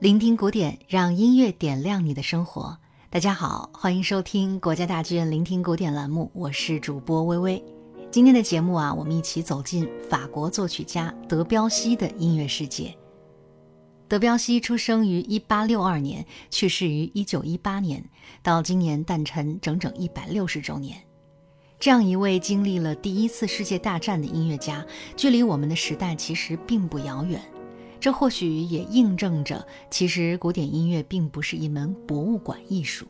聆听古典，让音乐点亮你的生活。大家好，欢迎收听国家大剧院聆听古典栏目，我是主播微微。今天的节目啊，我们一起走进法国作曲家德彪西的音乐世界。德彪西出生于1862年，去世于1918年，到今年诞辰整整160周年。这样一位经历了第一次世界大战的音乐家，距离我们的时代其实并不遥远。这或许也印证着，其实古典音乐并不是一门博物馆艺术。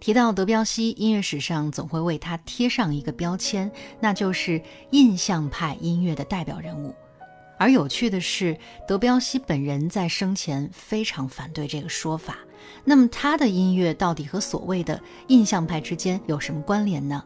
提到德彪西，音乐史上总会为他贴上一个标签，那就是印象派音乐的代表人物。而有趣的是，德彪西本人在生前非常反对这个说法。那么，他的音乐到底和所谓的印象派之间有什么关联呢？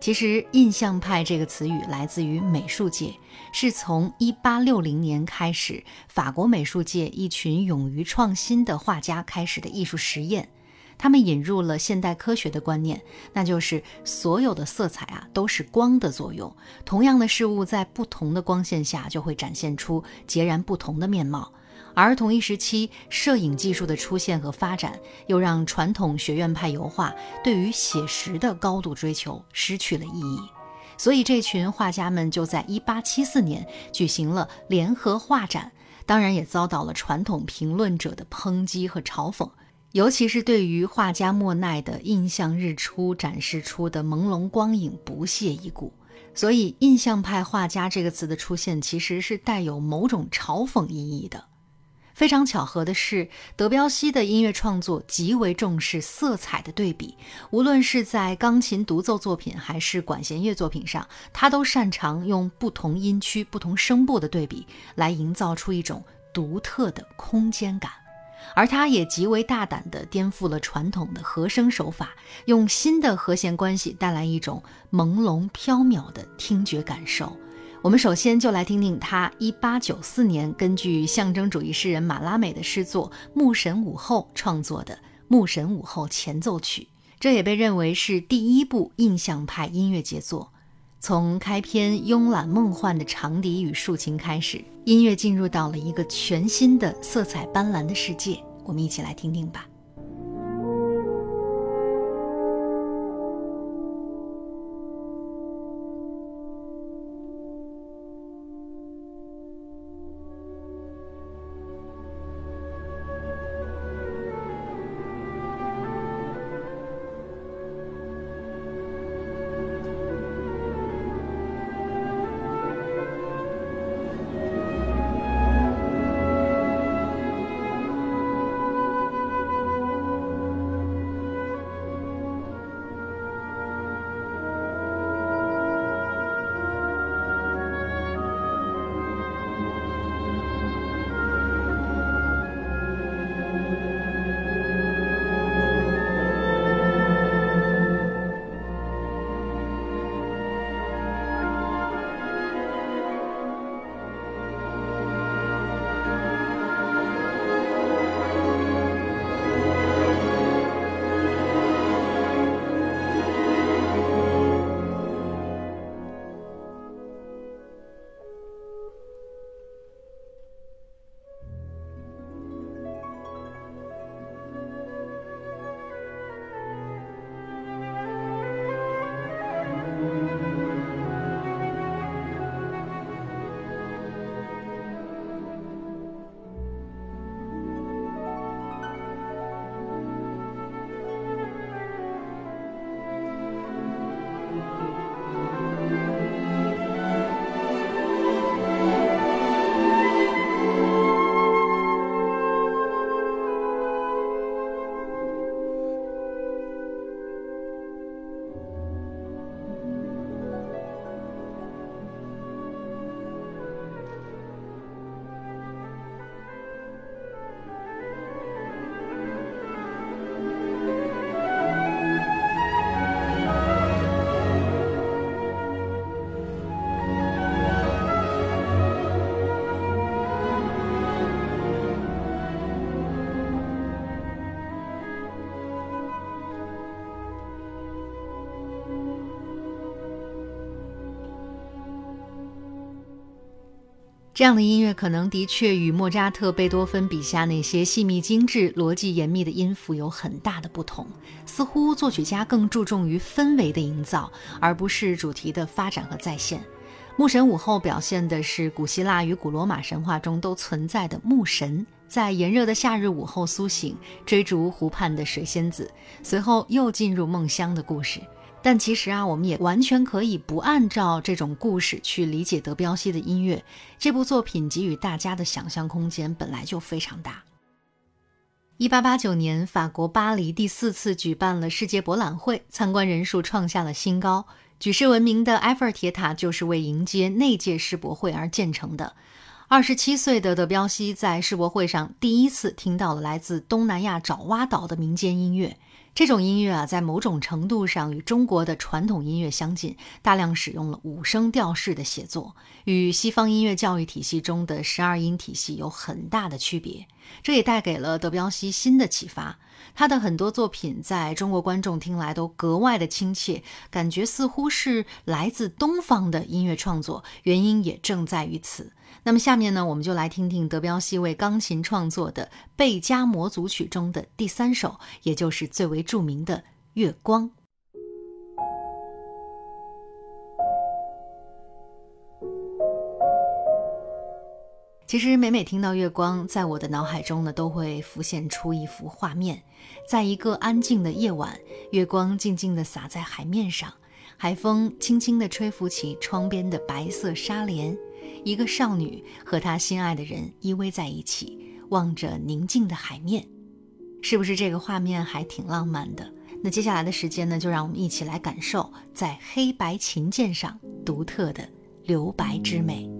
其实，印象派这个词语来自于美术界，是从1860年开始，法国美术界一群勇于创新的画家开始的艺术实验。他们引入了现代科学的观念，那就是所有的色彩啊都是光的作用，同样的事物在不同的光线下就会展现出截然不同的面貌。而同一时期，摄影技术的出现和发展，又让传统学院派油画对于写实的高度追求失去了意义。所以，这群画家们就在1874年举行了联合画展，当然也遭到了传统评论者的抨击和嘲讽，尤其是对于画家莫奈的印象日出展示出的朦胧光影不屑一顾。所以，印象派画家这个词的出现，其实是带有某种嘲讽意义的。非常巧合的是，德彪西的音乐创作极为重视色彩的对比，无论是在钢琴独奏作品还是管弦乐作品上，他都擅长用不同音区、不同声部的对比来营造出一种独特的空间感。而他也极为大胆地颠覆了传统的和声手法，用新的和弦关系带来一种朦胧飘渺的听觉感受。我们首先就来听听他1894年根据象征主义诗人马拉美的诗作《牧神午后》创作的《牧神午后前奏曲》，这也被认为是第一部印象派音乐杰作。从开篇慵懒梦幻的长笛与竖琴开始，音乐进入到了一个全新的色彩斑斓的世界。我们一起来听听吧。这样的音乐可能的确与莫扎特、贝多芬笔下那些细密精致、逻辑严密的音符有很大的不同。似乎作曲家更注重于氛围的营造，而不是主题的发展和再现。牧神午后表现的是古希腊与古罗马神话中都存在的牧神，在炎热的夏日午后苏醒，追逐湖畔的水仙子，随后又进入梦乡的故事。但其实啊，我们也完全可以不按照这种故事去理解德彪西的音乐。这部作品给予大家的想象空间本来就非常大。一八八九年，法国巴黎第四次举办了世界博览会，参观人数创下了新高。举世闻名的埃菲尔铁塔就是为迎接那届世博会而建成的。二十七岁的德彪西在世博会上第一次听到了来自东南亚爪哇岛的民间音乐。这种音乐啊，在某种程度上与中国的传统音乐相近，大量使用了五声调式的写作，与西方音乐教育体系中的十二音体系有很大的区别。这也带给了德彪西新的启发。他的很多作品在中国观众听来都格外的亲切，感觉似乎是来自东方的音乐创作，原因也正在于此。那么下面呢，我们就来听听德彪西为钢琴创作的贝加摩组曲中的第三首，也就是最为著名的《月光》。其实每每听到《月光》，在我的脑海中呢，都会浮现出一幅画面：在一个安静的夜晚，月光静静地洒在海面上，海风轻轻地吹拂起窗边的白色纱帘。一个少女和她心爱的人依偎在一起，望着宁静的海面，是不是这个画面还挺浪漫的？那接下来的时间呢，就让我们一起来感受在黑白琴键上独特的留白之美。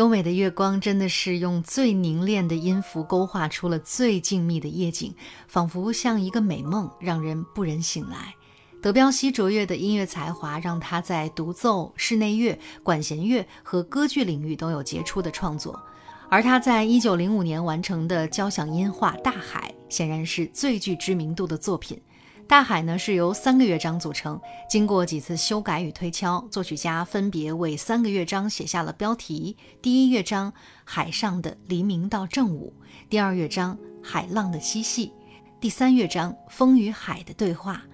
优美的月光真的是用最凝练的音符勾画出了最静谧的夜景，仿佛像一个美梦，让人不忍醒来。德彪西卓越的音乐才华，让他在独奏、室内乐、管弦乐和歌剧领域都有杰出的创作。而他在一九零五年完成的交响音画《大海》，显然是最具知名度的作品。大海呢是由三个乐章组成，经过几次修改与推敲，作曲家分别为三个乐章写下了标题：第一乐章《海上的黎明到正午》，第二乐章《海浪的嬉戏》，第三乐章《风与海的对话》。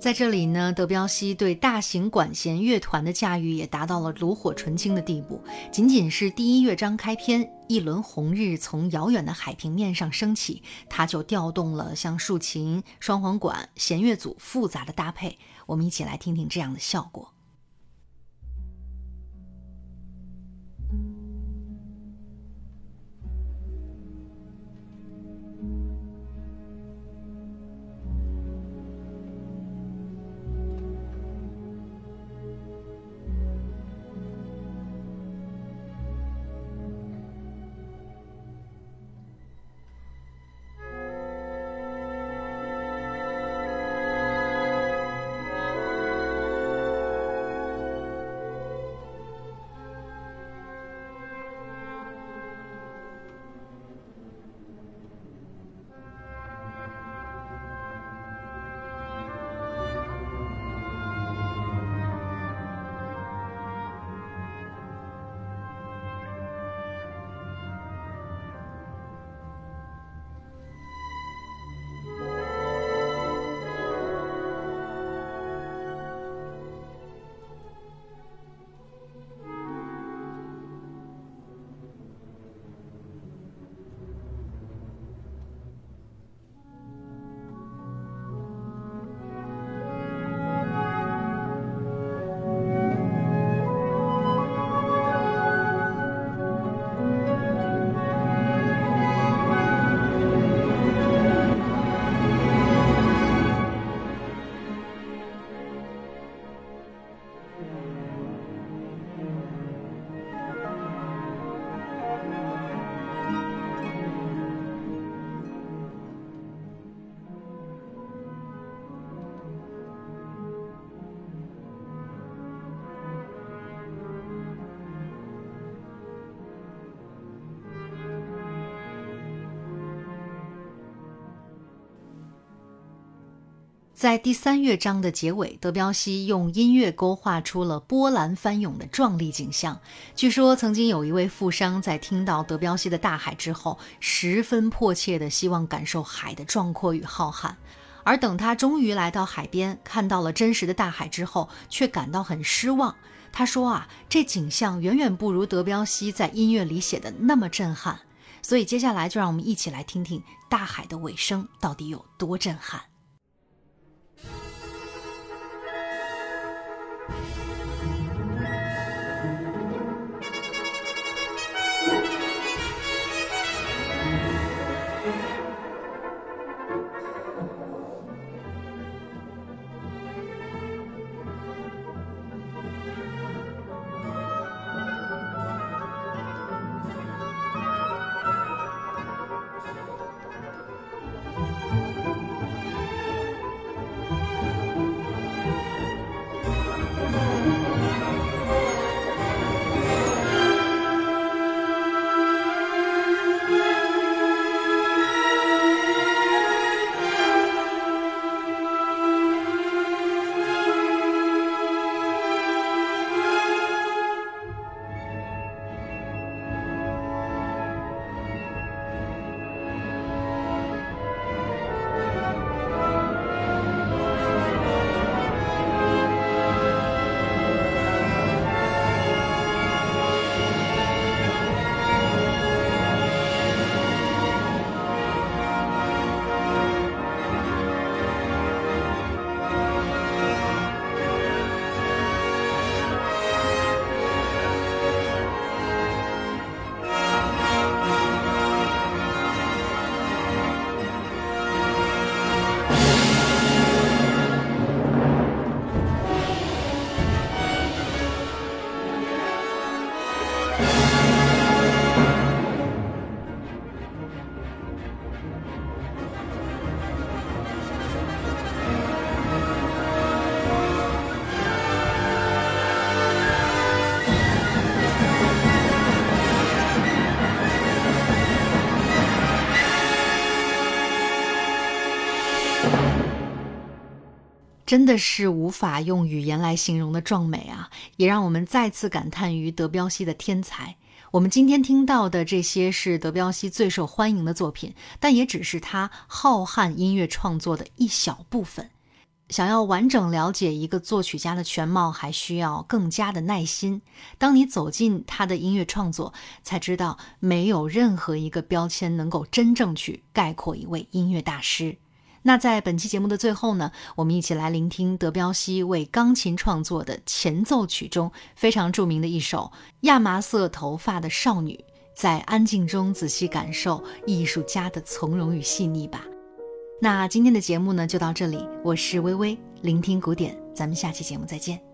在这里呢，德彪西对大型管弦乐团的驾驭也达到了炉火纯青的地步。仅仅是第一乐章开篇，一轮红日从遥远的海平面上升起，他就调动了像竖琴、双簧管、弦乐组复杂的搭配。我们一起来听听这样的效果。在第三乐章的结尾，德彪西用音乐勾画出了波澜翻涌的壮丽景象。据说，曾经有一位富商在听到德彪西的《大海》之后，十分迫切地希望感受海的壮阔与浩瀚。而等他终于来到海边，看到了真实的大海之后，却感到很失望。他说：“啊，这景象远远不如德彪西在音乐里写的那么震撼。”所以，接下来就让我们一起来听听大海的尾声到底有多震撼。真的是无法用语言来形容的壮美啊！也让我们再次感叹于德彪西的天才。我们今天听到的这些是德彪西最受欢迎的作品，但也只是他浩瀚音乐创作的一小部分。想要完整了解一个作曲家的全貌，还需要更加的耐心。当你走进他的音乐创作，才知道没有任何一个标签能够真正去概括一位音乐大师。那在本期节目的最后呢，我们一起来聆听德彪西为钢琴创作的前奏曲中非常著名的一首《亚麻色头发的少女》，在安静中仔细感受艺术家的从容与细腻吧。那今天的节目呢就到这里，我是微微，聆听古典，咱们下期节目再见。